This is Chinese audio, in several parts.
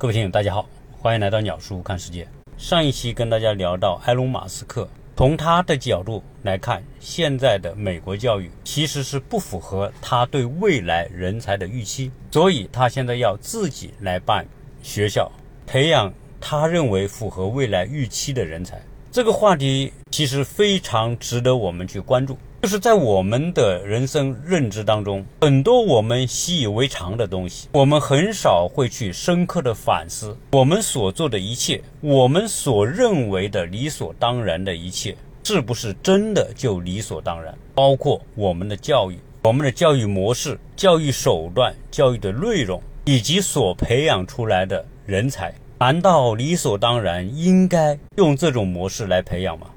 各位听友，大家好，欢迎来到鸟叔看世界。上一期跟大家聊到埃隆·马斯克，从他的角度来看，现在的美国教育其实是不符合他对未来人才的预期，所以他现在要自己来办学校，培养他认为符合未来预期的人才。这个话题其实非常值得我们去关注。就是在我们的人生认知当中，很多我们习以为常的东西，我们很少会去深刻的反思我们所做的一切，我们所认为的理所当然的一切，是不是真的就理所当然？包括我们的教育、我们的教育模式、教育手段、教育的内容，以及所培养出来的人才，难道理所当然应该用这种模式来培养吗？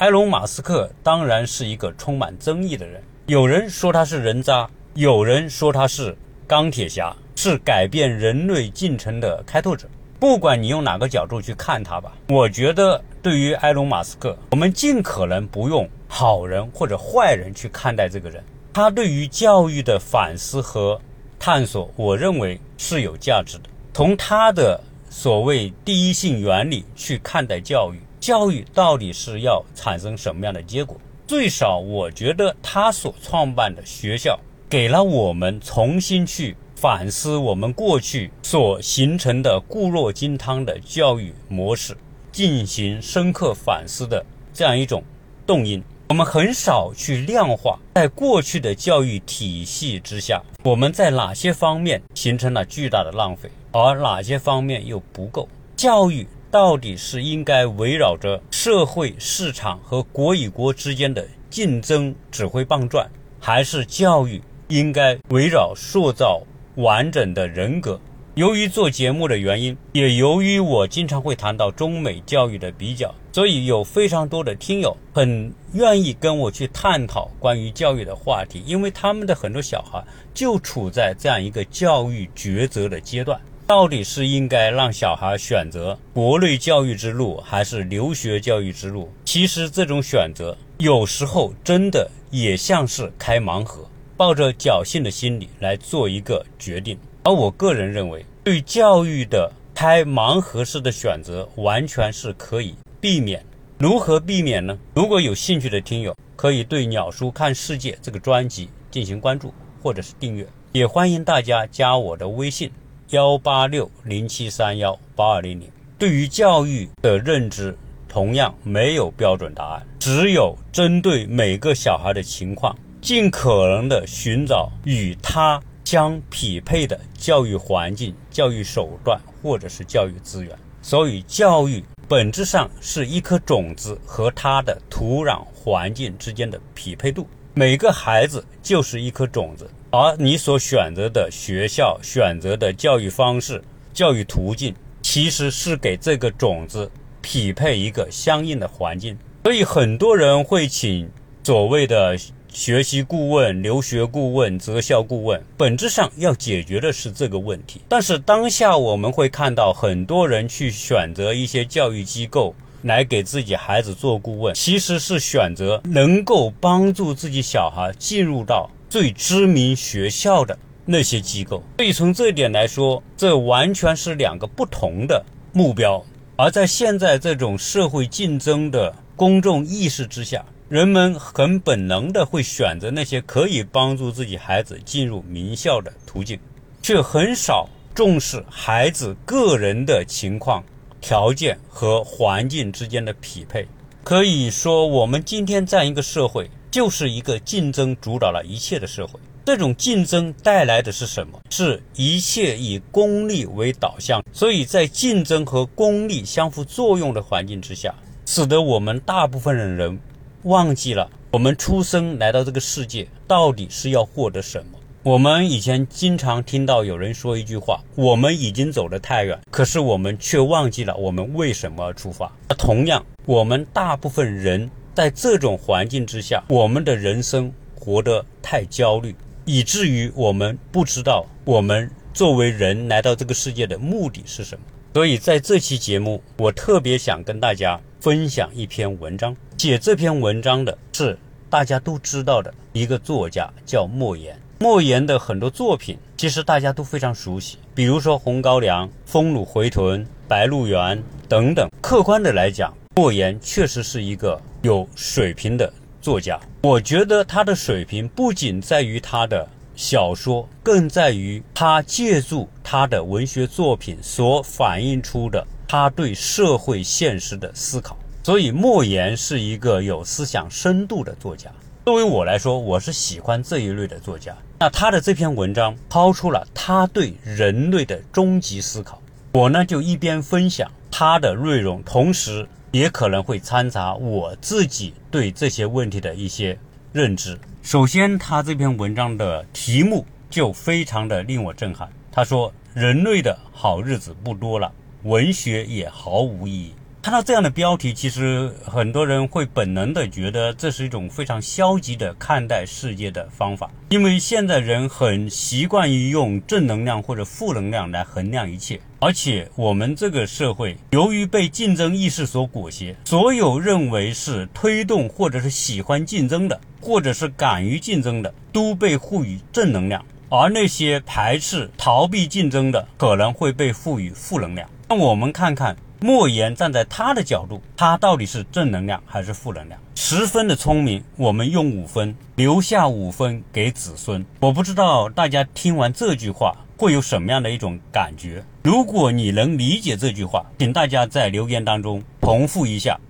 埃隆·马斯克当然是一个充满争议的人，有人说他是人渣，有人说他是钢铁侠，是改变人类进程的开拓者。不管你用哪个角度去看他吧，我觉得对于埃隆·马斯克，我们尽可能不用好人或者坏人去看待这个人。他对于教育的反思和探索，我认为是有价值的。从他的所谓第一性原理去看待教育。教育到底是要产生什么样的结果？最少我觉得他所创办的学校，给了我们重新去反思我们过去所形成的固若金汤的教育模式，进行深刻反思的这样一种动因。我们很少去量化，在过去的教育体系之下，我们在哪些方面形成了巨大的浪费，而哪些方面又不够教育。到底是应该围绕着社会、市场和国与国之间的竞争指挥棒转，还是教育应该围绕塑造完整的人格？由于做节目的原因，也由于我经常会谈到中美教育的比较，所以有非常多的听友很愿意跟我去探讨关于教育的话题，因为他们的很多小孩就处在这样一个教育抉择的阶段。到底是应该让小孩选择国内教育之路，还是留学教育之路？其实这种选择有时候真的也像是开盲盒，抱着侥幸的心理来做一个决定。而我个人认为，对教育的开盲盒式的选择，完全是可以避免。如何避免呢？如果有兴趣的听友，可以对“鸟叔看世界”这个专辑进行关注或者是订阅，也欢迎大家加我的微信。幺八六零七三幺八二零零，对于教育的认知同样没有标准答案，只有针对每个小孩的情况，尽可能的寻找与他相匹配的教育环境、教育手段或者是教育资源。所以，教育本质上是一颗种子和它的土壤环境之间的匹配度。每个孩子就是一颗种子。而你所选择的学校、选择的教育方式、教育途径，其实是给这个种子匹配一个相应的环境。所以很多人会请所谓的学习顾问、留学顾问、择校顾问，本质上要解决的是这个问题。但是当下我们会看到很多人去选择一些教育机构来给自己孩子做顾问，其实是选择能够帮助自己小孩进入到。最知名学校的那些机构，所以从这点来说，这完全是两个不同的目标。而在现在这种社会竞争的公众意识之下，人们很本能的会选择那些可以帮助自己孩子进入名校的途径，却很少重视孩子个人的情况、条件和环境之间的匹配。可以说，我们今天这样一个社会。就是一个竞争主导了一切的社会。这种竞争带来的是什么？是一切以功利为导向。所以在竞争和功利相互作用的环境之下，使得我们大部分的人忘记了我们出生来到这个世界到底是要获得什么。我们以前经常听到有人说一句话：“我们已经走得太远，可是我们却忘记了我们为什么而出发。”同样，我们大部分人。在这种环境之下，我们的人生活得太焦虑，以至于我们不知道我们作为人来到这个世界的目的是什么。所以在这期节目，我特别想跟大家分享一篇文章。写这篇文章的是大家都知道的一个作家，叫莫言。莫言的很多作品其实大家都非常熟悉，比。如说红高粱、丰乳回豚、白鹿原等等。客观的来讲，莫言确实是一个有水平的作家。我觉得他的水平不仅在于他的小说，更在于他借助他的文学作品所反映出的他对社会现实的思考。所以，莫言是一个有思想深度的作家。作为我来说，我是喜欢这一类的作家。那他的这篇文章抛出了他对人类的终极思考，我呢就一边分享他的内容，同时也可能会掺杂我自己对这些问题的一些认知。首先，他这篇文章的题目就非常的令我震撼。他说：“人类的好日子不多了，文学也毫无意义。”看到这样的标题，其实很多人会本能的觉得这是一种非常消极的看待世界的方法，因为现在人很习惯于用正能量或者负能量来衡量一切，而且我们这个社会由于被竞争意识所裹挟，所有认为是推动或者是喜欢竞争的，或者是敢于竞争的，都被赋予正能量，而那些排斥、逃避竞争的，可能会被赋予负能量。那我们看看。莫言站在他的角度，他到底是正能量还是负能量？十分的聪明，我们用五分，留下五分给子孙。我不知道大家听完这句话会有什么样的一种感觉。如果你能理解这句话，请大家在留言当中重复一下：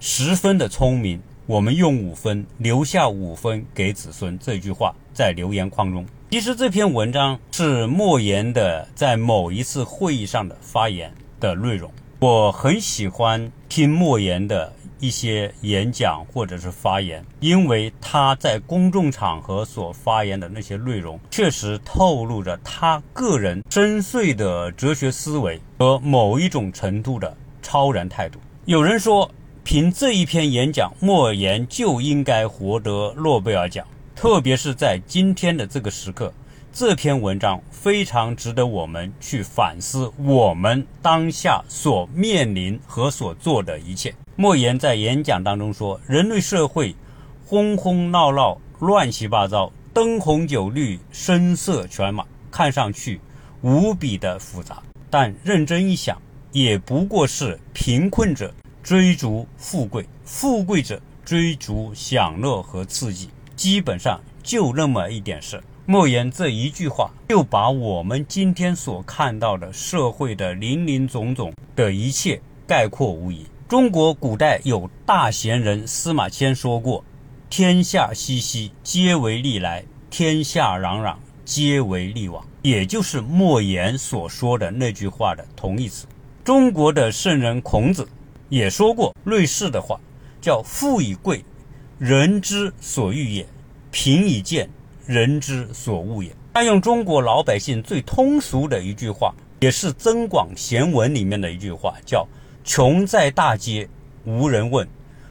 十分的聪明，我们用五分，留下五分给子孙。这句话在留言框中。其实这篇文章是莫言的在某一次会议上的发言的内容。我很喜欢听莫言的一些演讲或者是发言，因为他在公众场合所发言的那些内容，确实透露着他个人深邃的哲学思维和某一种程度的超然态度。有人说，凭这一篇演讲，莫言就应该获得诺贝尔奖，特别是在今天的这个时刻。这篇文章非常值得我们去反思，我们当下所面临和所做的一切。莫言在演讲当中说：“人类社会轰轰闹闹、乱七八糟，灯红酒绿、声色犬马，看上去无比的复杂。但认真一想，也不过是贫困者追逐富贵，富贵者追逐享乐和刺激，基本上就那么一点事。”莫言这一句话，就把我们今天所看到的社会的林林总总的一切概括无疑。中国古代有大贤人司马迁说过：“天下熙熙，皆为利来；天下攘攘，皆为利往。”也就是莫言所说的那句话的同义词。中国的圣人孔子也说过类似的话，叫“富以贵，人之所欲也；贫以贱。”人之所恶也。他用中国老百姓最通俗的一句话，也是《增广贤文》里面的一句话，叫“穷在大街无人问，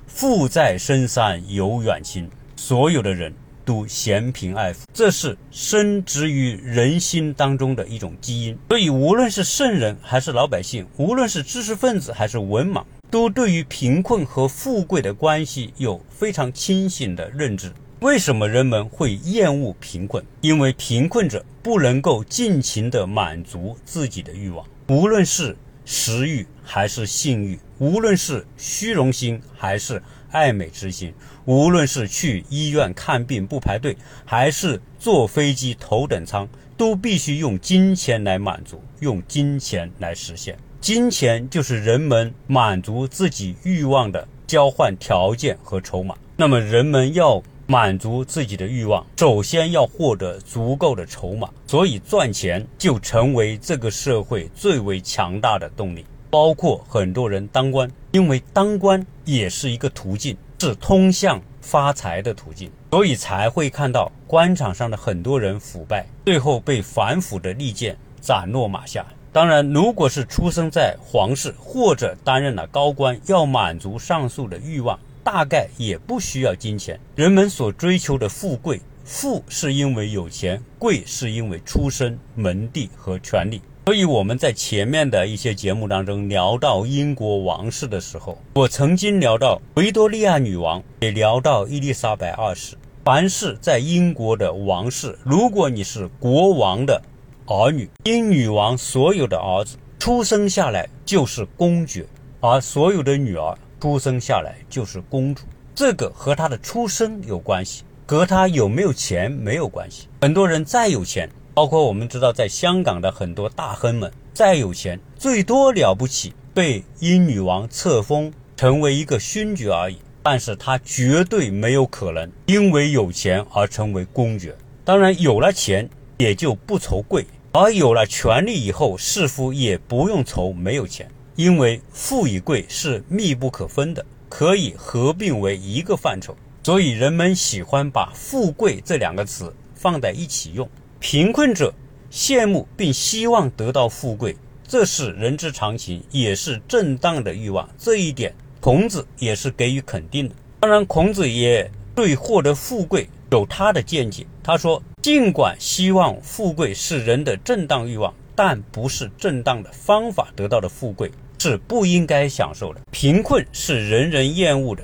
富在深山有远亲”。所有的人都嫌贫爱富，这是深植于人心当中的一种基因。所以，无论是圣人还是老百姓，无论是知识分子还是文盲，都对于贫困和富贵的关系有非常清醒的认知。为什么人们会厌恶贫困？因为贫困者不能够尽情地满足自己的欲望，无论是食欲还是性欲，无论是虚荣心还是爱美之心，无论是去医院看病不排队，还是坐飞机头等舱，都必须用金钱来满足，用金钱来实现。金钱就是人们满足自己欲望的交换条件和筹码。那么，人们要。满足自己的欲望，首先要获得足够的筹码，所以赚钱就成为这个社会最为强大的动力。包括很多人当官，因为当官也是一个途径，是通向发财的途径，所以才会看到官场上的很多人腐败，最后被反腐的利剑斩落马下。当然，如果是出生在皇室或者担任了高官，要满足上述的欲望。大概也不需要金钱，人们所追求的富贵，富是因为有钱，贵是因为出身、门第和权力。所以我们在前面的一些节目当中聊到英国王室的时候，我曾经聊到维多利亚女王，也聊到伊丽莎白二世。凡是在英国的王室，如果你是国王的儿女，英女王所有的儿子出生下来就是公爵，而所有的女儿出生下来就是公主。这个和她的出生有关系，和她有没有钱没有关系。很多人再有钱，包括我们知道在香港的很多大亨们，再有钱，最多了不起被英女王册封成为一个勋爵而已。但是他绝对没有可能因为有钱而成为公爵。当然，有了钱也就不愁贵，而有了权力以后，似乎也不用愁没有钱，因为富与贵是密不可分的，可以合并为一个范畴。所以人们喜欢把富贵这两个词放在一起用。贫困者羡慕并希望得到富贵，这是人之常情，也是正当的欲望。这一点。孔子也是给予肯定的。当然，孔子也对获得富贵有他的见解。他说：“尽管希望富贵是人的正当欲望，但不是正当的方法得到的富贵是不应该享受的。贫困是人人厌恶的，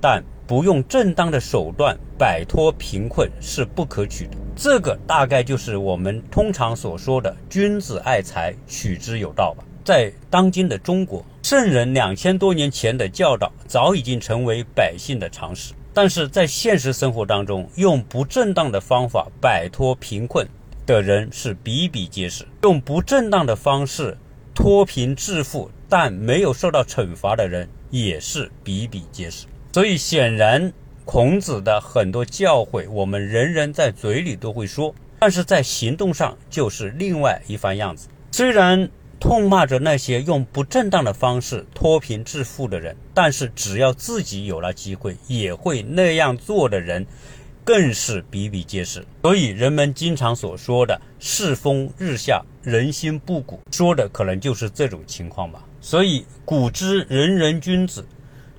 但不用正当的手段摆脱贫困是不可取的。这个大概就是我们通常所说的‘君子爱财，取之有道’吧。”在当今的中国，圣人两千多年前的教导早已经成为百姓的常识。但是在现实生活当中，用不正当的方法摆脱贫困的人是比比皆是；用不正当的方式脱贫致富但没有受到惩罚的人也是比比皆是。所以，显然孔子的很多教诲，我们人人在嘴里都会说，但是在行动上就是另外一番样子。虽然。痛骂着那些用不正当的方式脱贫致富的人，但是只要自己有了机会，也会那样做的人，更是比比皆是。所以人们经常所说的“世风日下，人心不古”，说的可能就是这种情况吧。所以古之人人君子，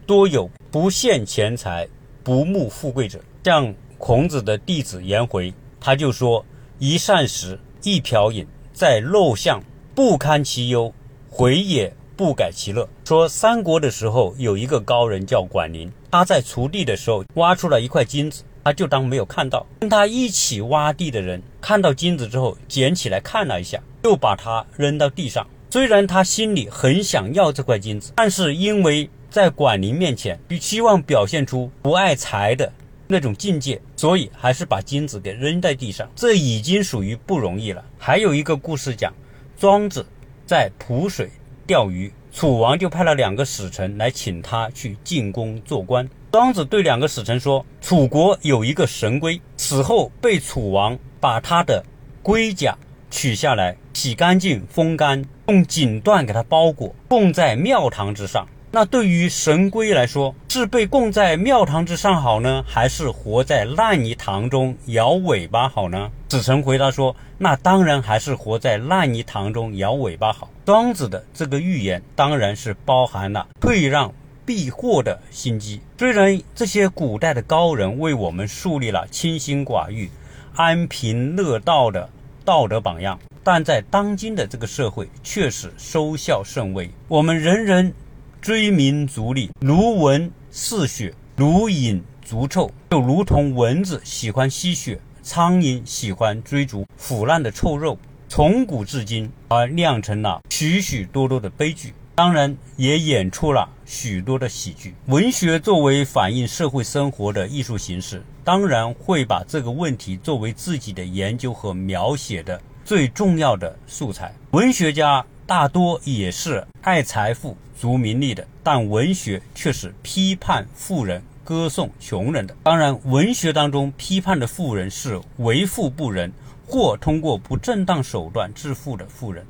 多有不羡钱财、不慕富贵者。像孔子的弟子颜回，他就说：“一膳食，一瓢饮，在陋巷。”不堪其忧，回也不改其乐。说三国的时候，有一个高人叫管宁，他在锄地的时候挖出了一块金子，他就当没有看到。跟他一起挖地的人看到金子之后，捡起来看了一下，又把它扔到地上。虽然他心里很想要这块金子，但是因为在管宁面前，希望表现出不爱财的那种境界，所以还是把金子给扔在地上。这已经属于不容易了。还有一个故事讲。庄子在濮水钓鱼，楚王就派了两个使臣来请他去进宫做官。庄子对两个使臣说：“楚国有一个神龟，死后被楚王把他的龟甲取下来，洗干净、风干，用锦缎给它包裹，供在庙堂之上。”那对于神龟来说，是被供在庙堂之上好呢，还是活在烂泥塘中摇尾巴好呢？子成回答说：“那当然还是活在烂泥塘中摇尾巴好。”庄子的这个寓言当然是包含了退让避祸的心机。虽然这些古代的高人为我们树立了清心寡欲、安贫乐道的道德榜样，但在当今的这个社会却是收效甚微。我们人人。追名逐利，如蚊似血，如影逐臭，就如同蚊子喜欢吸血，苍蝇喜欢追逐腐烂的臭肉，从古至今而酿成了许许多多的悲剧，当然也演出了许多的喜剧。文学作为反映社会生活的艺术形式，当然会把这个问题作为自己的研究和描写的最重要的素材。文学家。大多也是爱财富、逐名利的，但文学却是批判富人、歌颂穷人的。当然，文学当中批判的富人是为富不仁或通过不正当手段致富的富人，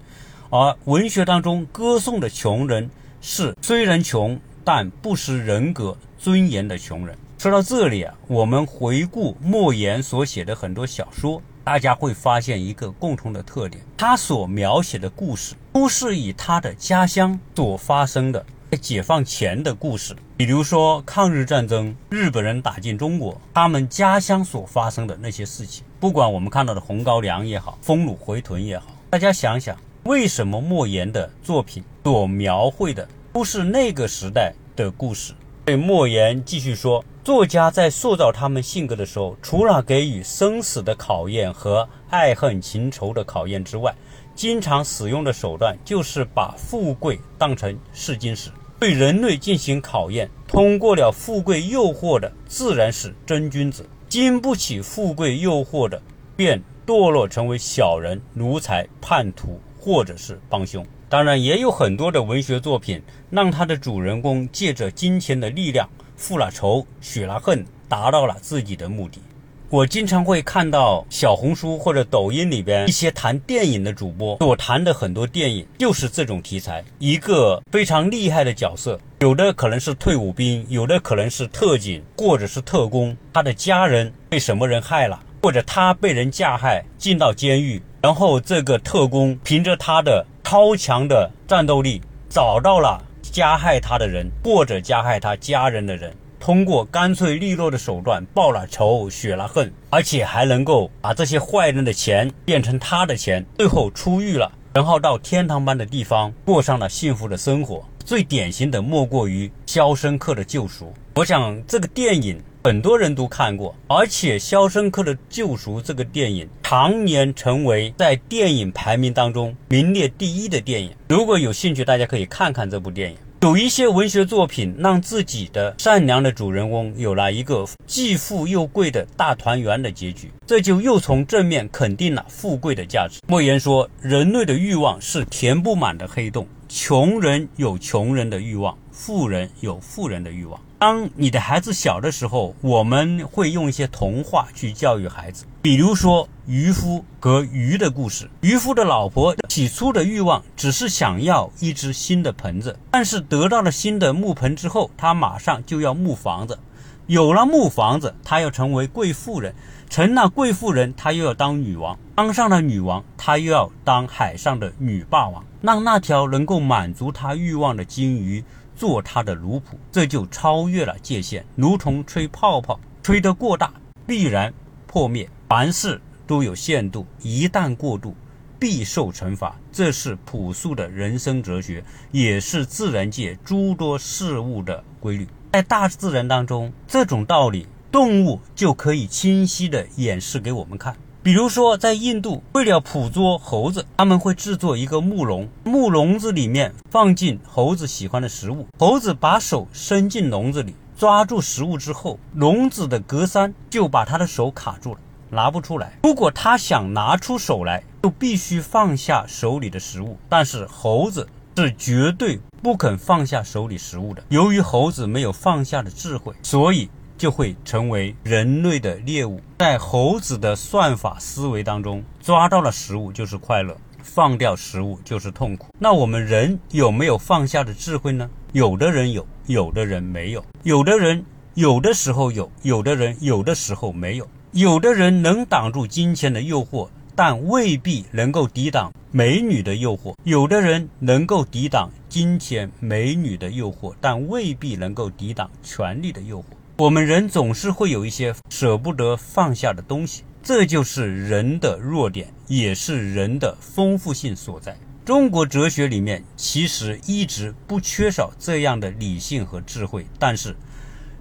而文学当中歌颂的穷人是虽然穷但不失人格尊严的穷人。说到这里啊，我们回顾莫言所写的很多小说。大家会发现一个共同的特点，他所描写的故事都是以他的家乡所发生的在解放前的故事。比如说抗日战争，日本人打进中国，他们家乡所发生的那些事情。不管我们看到的红高粱也好，丰乳回屯也好，大家想想，为什么莫言的作品所描绘的都是那个时代的故事？对莫言继续说，作家在塑造他们性格的时候，除了给予生死的考验和爱恨情仇的考验之外，经常使用的手段就是把富贵当成试金石，对人类进行考验。通过了富贵诱惑的，自然是真君子；经不起富贵诱惑的，便堕落成为小人、奴才、叛徒，或者是帮凶。当然，也有很多的文学作品，让他的主人公借着金钱的力量，复了仇，雪了恨，达到了自己的目的。我经常会看到小红书或者抖音里边一些谈电影的主播所谈的很多电影，就是这种题材。一个非常厉害的角色，有的可能是退伍兵，有的可能是特警，或者是特工。他的家人被什么人害了，或者他被人加害进到监狱，然后这个特工凭着他的超强的战斗力，找到了加害他的人或者加害他家人的人。通过干脆利落的手段报了仇、雪了恨，而且还能够把这些坏人的钱变成他的钱，最后出狱了，然后到天堂般的地方过上了幸福的生活。最典型的莫过于《肖申克的救赎》。我想这个电影很多人都看过，而且《肖申克的救赎》这个电影常年成为在电影排名当中名列第一的电影。如果有兴趣，大家可以看看这部电影。有一些文学作品让自己的善良的主人翁有了一个既富又贵的大团圆的结局，这就又从正面肯定了富贵的价值。莫言说，人类的欲望是填不满的黑洞，穷人有穷人的欲望，富人有富人的欲望。当你的孩子小的时候，我们会用一些童话去教育孩子，比如说渔夫和鱼的故事。渔夫的老婆起初的欲望只是想要一只新的盆子，但是得到了新的木盆之后，他马上就要木房子。有了木房子，他要成为贵妇人，成了贵妇人，他又要当女王，当上了女王，他又要当海上的女霸王，让那条能够满足他欲望的金鱼。做他的奴仆，这就超越了界限，如同吹泡泡，吹得过大必然破灭。凡事都有限度，一旦过度，必受惩罚。这是朴素的人生哲学，也是自然界诸多事物的规律。在大自然当中，这种道理，动物就可以清晰地演示给我们看。比如说，在印度，为了捕捉猴子，他们会制作一个木笼，木笼子里面放进猴子喜欢的食物。猴子把手伸进笼子里，抓住食物之后，笼子的格栅就把他的手卡住了，拿不出来。如果他想拿出手来，就必须放下手里的食物。但是猴子是绝对不肯放下手里食物的。由于猴子没有放下的智慧，所以。就会成为人类的猎物。在猴子的算法思维当中，抓到了食物就是快乐，放掉食物就是痛苦。那我们人有没有放下的智慧呢？有的人有，有的人没有。有的人有的时候有，有的人有的时候没有。有的人能挡住金钱的诱惑，但未必能够抵挡美女的诱惑；有的人能够抵挡金钱、美女的诱惑，但未必能够抵挡权力的诱惑。我们人总是会有一些舍不得放下的东西，这就是人的弱点，也是人的丰富性所在。中国哲学里面其实一直不缺少这样的理性和智慧，但是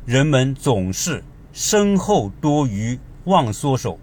人们总是身后多余忘缩手，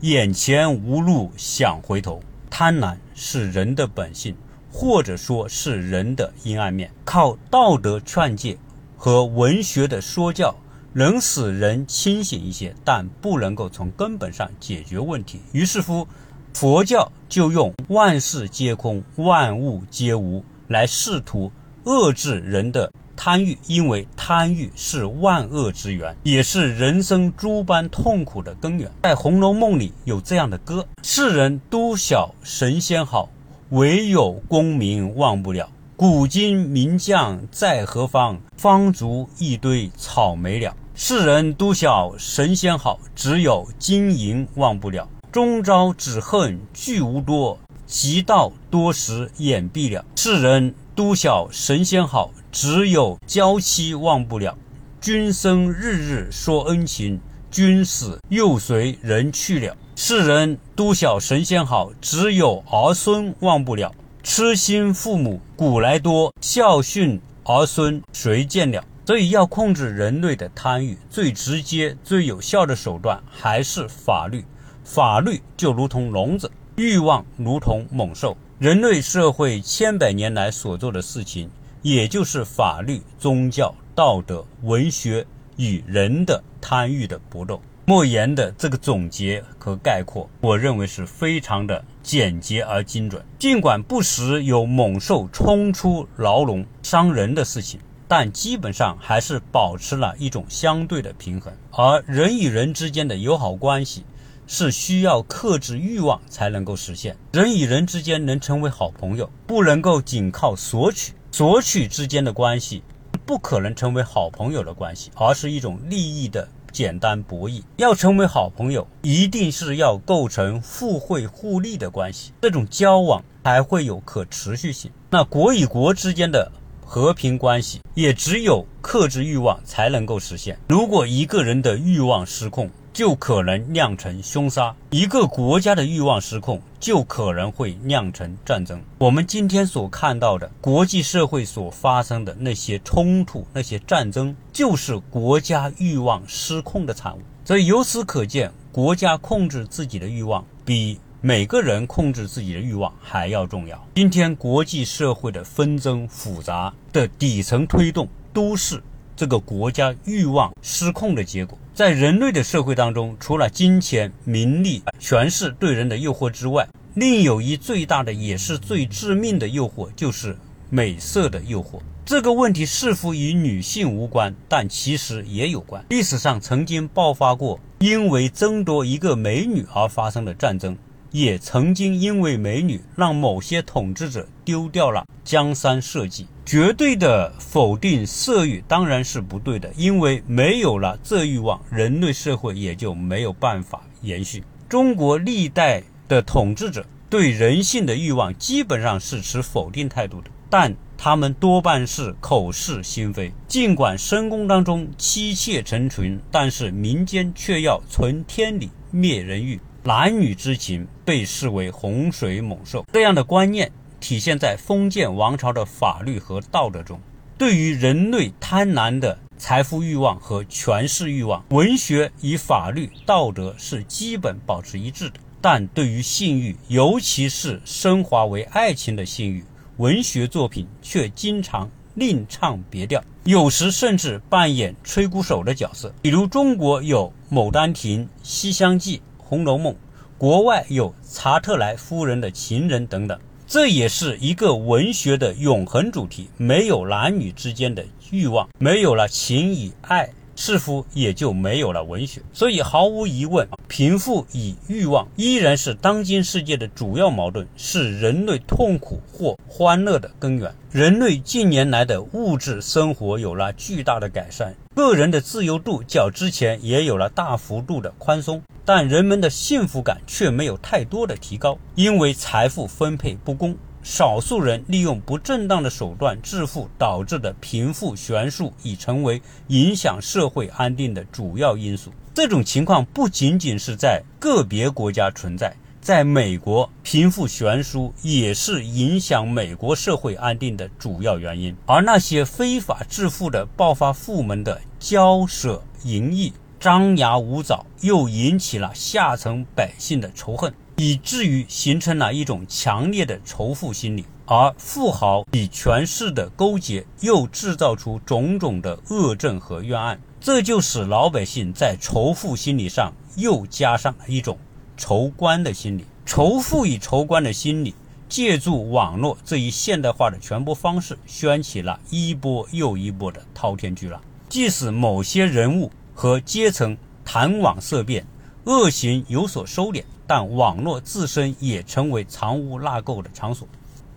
眼前无路想回头。贪婪是人的本性，或者说是人的阴暗面。靠道德劝诫和文学的说教。能使人清醒一些，但不能够从根本上解决问题。于是乎，佛教就用“万事皆空，万物皆无”来试图遏制人的贪欲，因为贪欲是万恶之源，也是人生诸般痛苦的根源。在《红楼梦》里有这样的歌：“世人都晓神仙好，唯有功名忘不了。”古今名将在何方？方竹一堆草没了。世人都晓神仙好，只有金银忘不了。终朝只恨聚无多，及到多时眼闭了。世人都晓神仙好，只有娇妻忘不了。君生日日说恩情，君死又随人去了。世人都晓神仙好，只有儿孙忘不了。痴心父母古来多，孝顺儿孙谁见了？所以要控制人类的贪欲，最直接、最有效的手段还是法律。法律就如同笼子，欲望如同猛兽。人类社会千百年来所做的事情，也就是法律、宗教、道德、文学与人的贪欲的搏斗。莫言的这个总结和概括，我认为是非常的简洁而精准。尽管不时有猛兽冲出牢笼伤人的事情，但基本上还是保持了一种相对的平衡。而人与人之间的友好关系，是需要克制欲望才能够实现。人与人之间能成为好朋友，不能够仅靠索取。索取之间的关系，不可能成为好朋友的关系，而是一种利益的。简单博弈，要成为好朋友，一定是要构成互惠互利的关系，这种交往才会有可持续性。那国与国之间的和平关系，也只有克制欲望才能够实现。如果一个人的欲望失控，就可能酿成凶杀；一个国家的欲望失控，就可能会酿成战争。我们今天所看到的国际社会所发生的那些冲突、那些战争，就是国家欲望失控的产物。所以由此可见，国家控制自己的欲望，比每个人控制自己的欲望还要重要。今天国际社会的纷争复杂的底层推动，都是。这个国家欲望失控的结果，在人类的社会当中，除了金钱、名利、权势对人的诱惑之外，另有一最大的也是最致命的诱惑，就是美色的诱惑。这个问题似乎与女性无关，但其实也有关。历史上曾经爆发过因为争夺一个美女而发生的战争。也曾经因为美女让某些统治者丢掉了江山社稷。绝对的否定色欲当然是不对的，因为没有了这欲望，人类社会也就没有办法延续。中国历代的统治者对人性的欲望基本上是持否定态度的，但他们多半是口是心非。尽管深宫当中妻妾成群，但是民间却要存天理，灭人欲。男女之情被视为洪水猛兽，这样的观念体现在封建王朝的法律和道德中。对于人类贪婪的财富欲望和权势欲望，文学与法律、道德是基本保持一致的；但对于性欲，尤其是升华为爱情的性欲，文学作品却经常另唱别调，有时甚至扮演吹鼓手的角色。比如，中国有《牡丹亭》《西厢记》。《红楼梦》，国外有查特莱夫人的情人等等，这也是一个文学的永恒主题。没有男女之间的欲望，没有了情与爱。似乎也就没有了文学，所以毫无疑问，贫富与欲望依然是当今世界的主要矛盾，是人类痛苦或欢乐的根源。人类近年来的物质生活有了巨大的改善，个人的自由度较之前也有了大幅度的宽松，但人们的幸福感却没有太多的提高，因为财富分配不公。少数人利用不正当的手段致富导致的贫富悬殊已成为影响社会安定的主要因素。这种情况不仅仅是在个别国家存在，在美国，贫富悬殊也是影响美国社会安定的主要原因。而那些非法致富的暴发户们的骄奢淫逸、张牙舞爪，又引起了下层百姓的仇恨。以至于形成了一种强烈的仇富心理，而富豪与权势的勾结又制造出种种的恶政和冤案，这就使老百姓在仇富心理上又加上了一种仇官的心理。仇富与仇官的心理，借助网络这一现代化的传播方式，掀起了一波又一波的滔天巨浪。即使某些人物和阶层谈网色变，恶行有所收敛。但网络自身也成为藏污纳垢的场所。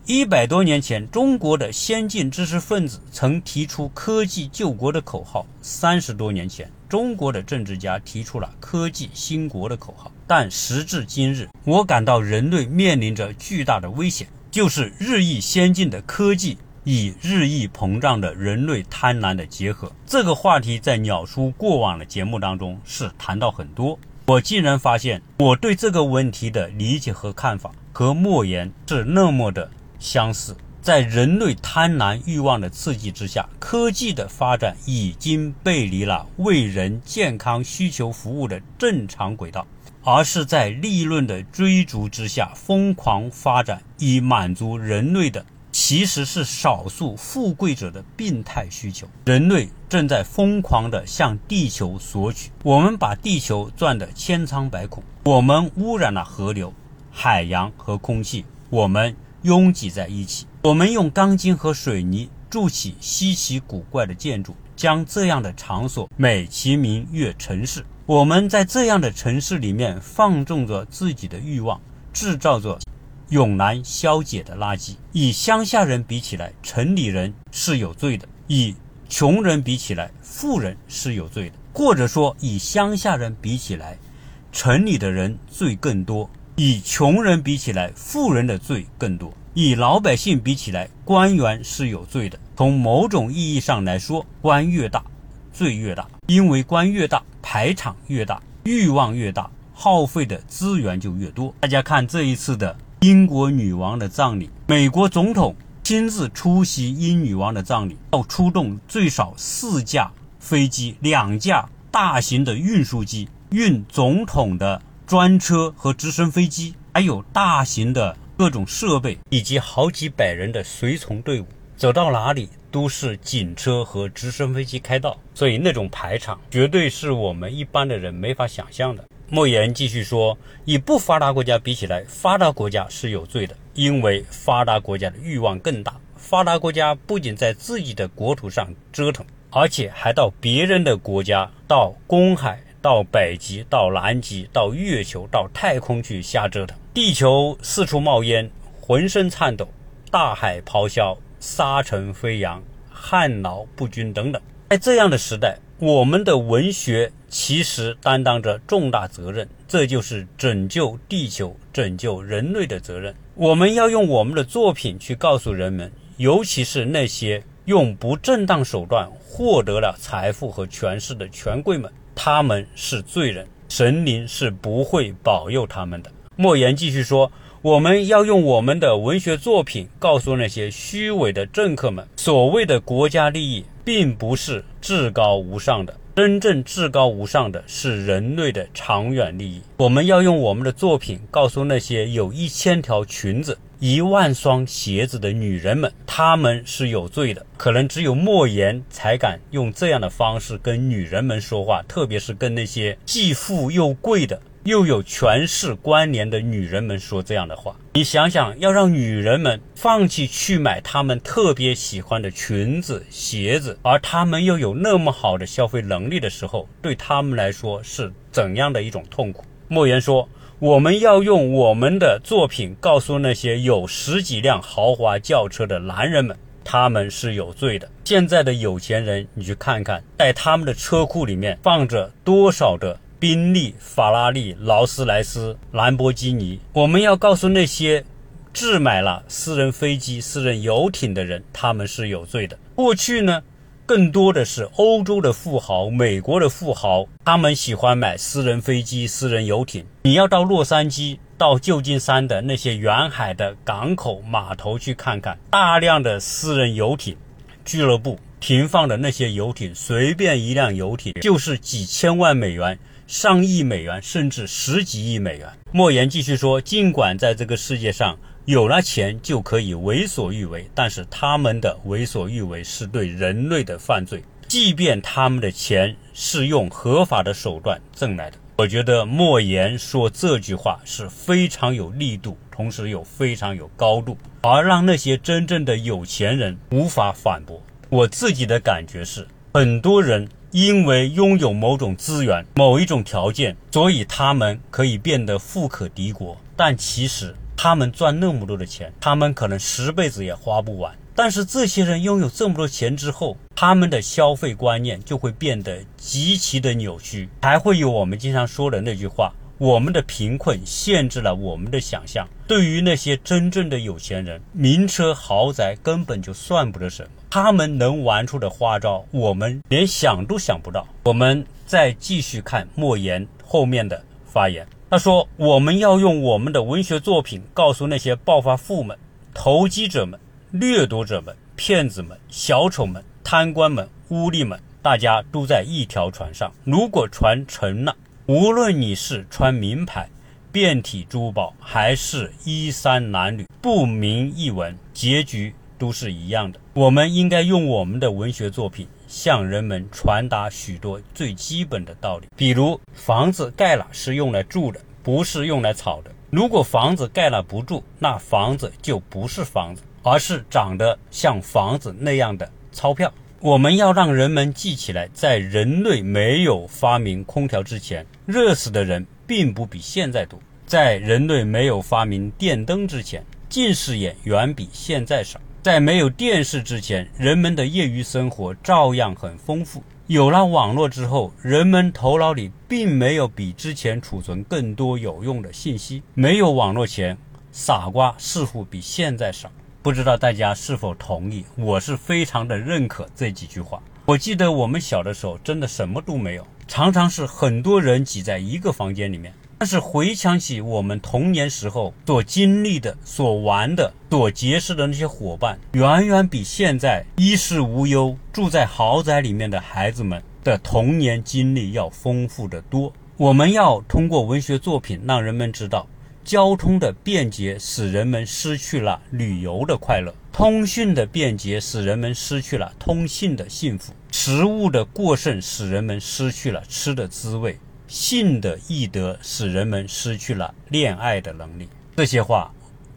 一百多年前，中国的先进知识分子曾提出“科技救国”的口号；三十多年前，中国的政治家提出了“科技兴国”的口号。但时至今日，我感到人类面临着巨大的危险，就是日益先进的科技与日益膨胀的人类贪婪的结合。这个话题在鸟叔过往的节目当中是谈到很多。我竟然发现，我对这个问题的理解和看法和莫言是那么的相似。在人类贪婪欲望的刺激之下，科技的发展已经背离了为人健康需求服务的正常轨道，而是在利润的追逐之下疯狂发展，以满足人类的其实是少数富贵者的病态需求。人类正在疯狂地向地球索取，我们把地球转得千疮百孔，我们污染了河流、海洋和空气，我们拥挤在一起。我们用钢筋和水泥筑起稀奇古怪的建筑，将这样的场所美其名曰城市。我们在这样的城市里面放纵着自己的欲望，制造着永难消解的垃圾。与乡下人比起来，城里人是有罪的；与穷人比起来，富人是有罪的；或者说，与乡下人比起来，城里的人罪更多；与穷人比起来，富人的罪更多。与老百姓比起来，官员是有罪的。从某种意义上来说，官越大，罪越大，因为官越大，排场越大，欲望越大，耗费的资源就越多。大家看这一次的英国女王的葬礼，美国总统亲自出席英女王的葬礼，要出动最少四架飞机、两架大型的运输机，运总统的专车和直升飞机，还有大型的。各种设备以及好几百人的随从队伍，走到哪里都是警车和直升飞机开道，所以那种排场绝对是我们一般的人没法想象的。莫言继续说，与不发达国家比起来，发达国家是有罪的，因为发达国家的欲望更大。发达国家不仅在自己的国土上折腾，而且还到别人的国家，到公海。到北极，到南极，到月球，到太空去瞎折腾。地球四处冒烟，浑身颤抖；大海咆哮，沙尘飞扬，旱涝不均等等。在这样的时代，我们的文学其实担当着重大责任，这就是拯救地球、拯救人类的责任。我们要用我们的作品去告诉人们，尤其是那些用不正当手段获得了财富和权势的权贵们。他们是罪人，神灵是不会保佑他们的。莫言继续说：“我们要用我们的文学作品告诉那些虚伪的政客们，所谓的国家利益并不是至高无上的，真正至高无上的是人类的长远利益。我们要用我们的作品告诉那些有一千条裙子。”一万双鞋子的女人们，她们是有罪的。可能只有莫言才敢用这样的方式跟女人们说话，特别是跟那些既富又贵的、又有权势关联的女人们说这样的话。你想想，要让女人们放弃去买她们特别喜欢的裙子、鞋子，而她们又有那么好的消费能力的时候，对她们来说是怎样的一种痛苦？莫言说。我们要用我们的作品告诉那些有十几辆豪华轿车的男人们，他们是有罪的。现在的有钱人，你去看看，在他们的车库里面放着多少的宾利、法拉利、劳斯莱斯、兰博基尼。我们要告诉那些置买了私人飞机、私人游艇的人，他们是有罪的。过去呢？更多的是欧洲的富豪、美国的富豪，他们喜欢买私人飞机、私人游艇。你要到洛杉矶、到旧金山的那些远海的港口码头去看看，大量的私人游艇俱乐部停放的那些游艇，随便一辆游艇就是几千万美元、上亿美元，甚至十几亿美元。莫言继续说，尽管在这个世界上。有了钱就可以为所欲为，但是他们的为所欲为是对人类的犯罪，即便他们的钱是用合法的手段挣来的。我觉得莫言说这句话是非常有力度，同时又非常有高度，而让那些真正的有钱人无法反驳。我自己的感觉是，很多人因为拥有某种资源、某一种条件，所以他们可以变得富可敌国，但其实。他们赚那么多的钱，他们可能十辈子也花不完。但是这些人拥有这么多钱之后，他们的消费观念就会变得极其的扭曲，还会有我们经常说的那句话：我们的贫困限制了我们的想象。对于那些真正的有钱人，名车豪宅根本就算不得什么，他们能玩出的花招，我们连想都想不到。我们再继续看莫言后面的发言。他说：“我们要用我们的文学作品告诉那些暴发户们、投机者们，掠夺者们、骗子们、小丑们、贪官们、污吏们，大家都在一条船上。如果船沉了，无论你是穿名牌、遍体珠宝，还是衣衫褴褛、不明一文，结局都是一样的。我们应该用我们的文学作品。向人们传达许多最基本的道理，比如房子盖了是用来住的，不是用来炒的。如果房子盖了不住，那房子就不是房子，而是长得像房子那样的钞票。我们要让人们记起来，在人类没有发明空调之前，热死的人并不比现在多；在人类没有发明电灯之前，近视眼远比现在少。在没有电视之前，人们的业余生活照样很丰富。有了网络之后，人们头脑里并没有比之前储存更多有用的信息。没有网络前，傻瓜似乎比现在少。不知道大家是否同意？我是非常的认可这几句话。我记得我们小的时候，真的什么都没有，常常是很多人挤在一个房间里面。但是回想起我们童年时候所经历的、所玩的、所结识的那些伙伴，远远比现在衣食无忧、住在豪宅里面的孩子们的童年经历要丰富的多。我们要通过文学作品让人们知道，交通的便捷使人们失去了旅游的快乐，通讯的便捷使人们失去了通信的幸福，食物的过剩使人们失去了吃的滋味。性的易得使人们失去了恋爱的能力，这些话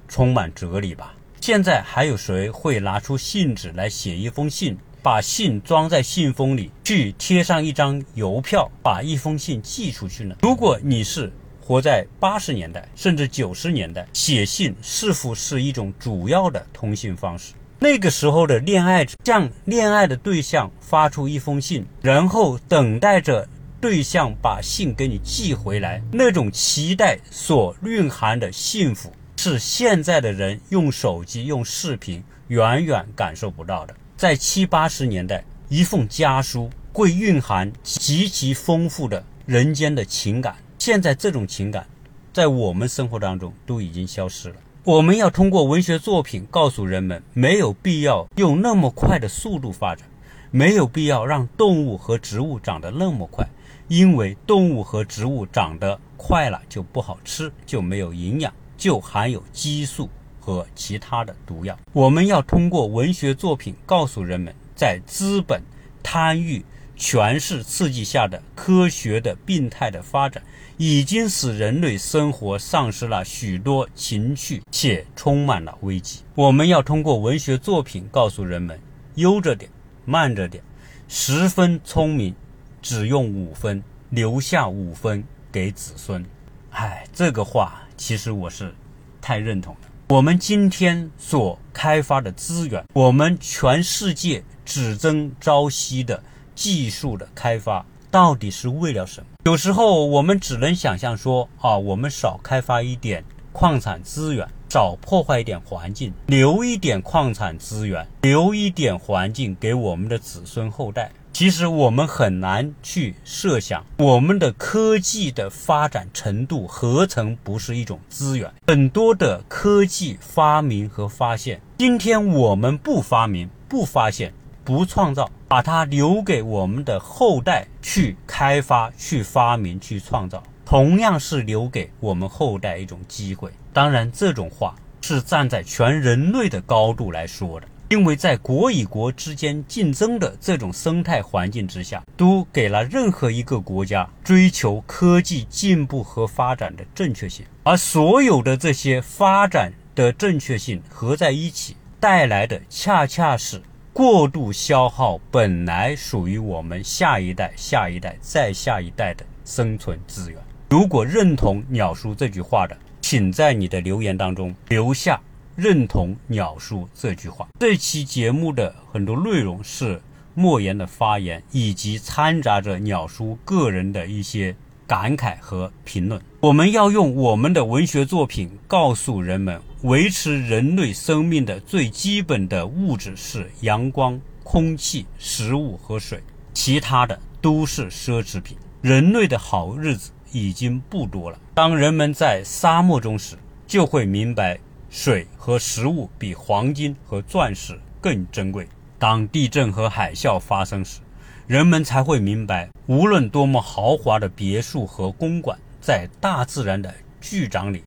充满哲理吧？现在还有谁会拿出信纸来写一封信，把信装在信封里，去贴上一张邮票，把一封信寄出去呢？如果你是活在八十年代甚至九十年代，写信是否是一种主要的通信方式？那个时候的恋爱者向恋爱的对象发出一封信，然后等待着。对象把信给你寄回来，那种期待所蕴含的幸福，是现在的人用手机、用视频远远感受不到的。在七八十年代，一封家书会蕴含极其丰富的人间的情感。现在这种情感，在我们生活当中都已经消失了。我们要通过文学作品告诉人们，没有必要用那么快的速度发展，没有必要让动物和植物长得那么快。因为动物和植物长得快了就不好吃，就没有营养，就含有激素和其他的毒药。我们要通过文学作品告诉人们，在资本、贪欲、权势刺激下的科学的病态的发展，已经使人类生活丧失了许多情趣，且充满了危机。我们要通过文学作品告诉人们，悠着点，慢着点，十分聪明。只用五分，留下五分给子孙。唉，这个话其实我是太认同了。我们今天所开发的资源，我们全世界只争朝夕的技术的开发，到底是为了什么？有时候我们只能想象说啊，我们少开发一点矿产资源，少破坏一点环境，留一点矿产资源，留一点环境给我们的子孙后代。其实我们很难去设想，我们的科技的发展程度何曾不是一种资源？很多的科技发明和发现，今天我们不发明、不发现、不创造，把它留给我们的后代去开发、去发明、去创造，同样是留给我们后代一种机会。当然，这种话是站在全人类的高度来说的。因为在国与国之间竞争的这种生态环境之下，都给了任何一个国家追求科技进步和发展的正确性，而所有的这些发展的正确性合在一起，带来的恰恰是过度消耗本来属于我们下一代、下一代再下一代的生存资源。如果认同鸟叔这句话的，请在你的留言当中留下。认同鸟叔这句话。这期节目的很多内容是莫言的发言，以及掺杂着鸟叔个人的一些感慨和评论。我们要用我们的文学作品告诉人们，维持人类生命的最基本的物质是阳光、空气、食物和水，其他的都是奢侈品。人类的好日子已经不多了。当人们在沙漠中时，就会明白。水和食物比黄金和钻石更珍贵。当地震和海啸发生时，人们才会明白，无论多么豪华的别墅和公馆，在大自然的巨掌里，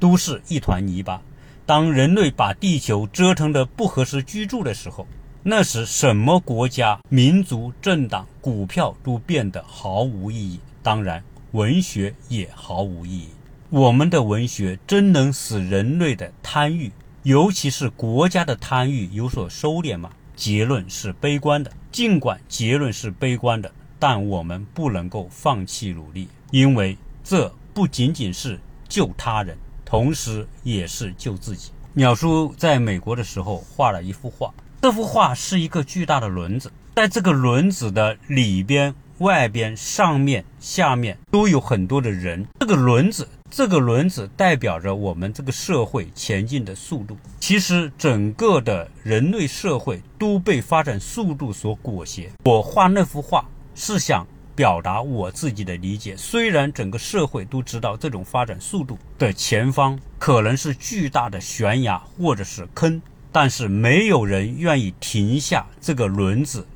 都是一团泥巴。当人类把地球折腾得不合适居住的时候，那时什么国家、民族、政党、股票都变得毫无意义。当然，文学也毫无意义。我们的文学真能使人类的贪欲，尤其是国家的贪欲有所收敛吗？结论是悲观的。尽管结论是悲观的，但我们不能够放弃努力，因为这不仅仅是救他人，同时也是救自己。鸟叔在美国的时候画了一幅画，这幅画是一个巨大的轮子，在这个轮子的里边。外边、上面、下面都有很多的人。这个轮子，这个轮子代表着我们这个社会前进的速度。其实，整个的人类社会都被发展速度所裹挟。我画那幅画是想表达我自己的理解。虽然整个社会都知道这种发展速度的前方可能是巨大的悬崖或者是坑，但是没有人愿意停下这个轮子。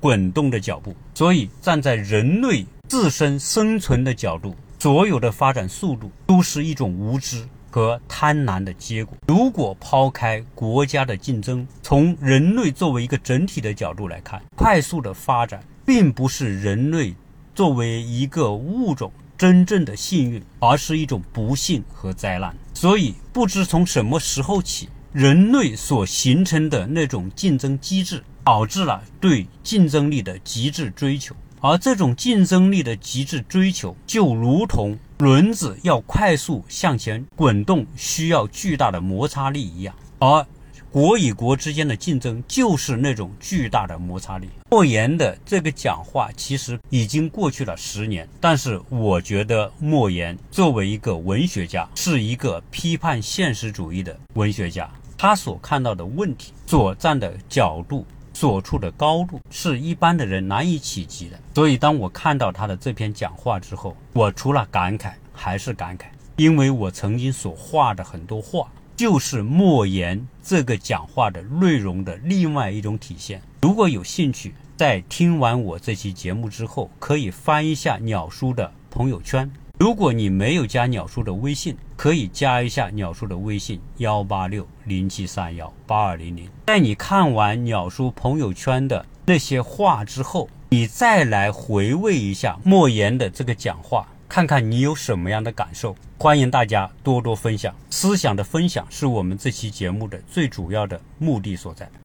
滚动的脚步，所以站在人类自身生存的角度，所有的发展速度都是一种无知和贪婪的结果。如果抛开国家的竞争，从人类作为一个整体的角度来看，快速的发展并不是人类作为一个物种真正的幸运，而是一种不幸和灾难。所以，不知从什么时候起，人类所形成的那种竞争机制。导致了对竞争力的极致追求，而这种竞争力的极致追求，就如同轮子要快速向前滚动需要巨大的摩擦力一样，而国与国之间的竞争就是那种巨大的摩擦力。莫言的这个讲话其实已经过去了十年，但是我觉得莫言作为一个文学家，是一个批判现实主义的文学家，他所看到的问题，所站的角度。所处的高度是一般的人难以企及的，所以当我看到他的这篇讲话之后，我除了感慨还是感慨，因为我曾经所画的很多画，就是莫言这个讲话的内容的另外一种体现。如果有兴趣，在听完我这期节目之后，可以翻一下鸟叔的朋友圈。如果你没有加鸟叔的微信，可以加一下鸟叔的微信幺八六零七三幺八二零零。在你看完鸟叔朋友圈的那些话之后，你再来回味一下莫言的这个讲话，看看你有什么样的感受。欢迎大家多多分享，思想的分享是我们这期节目的最主要的目的所在。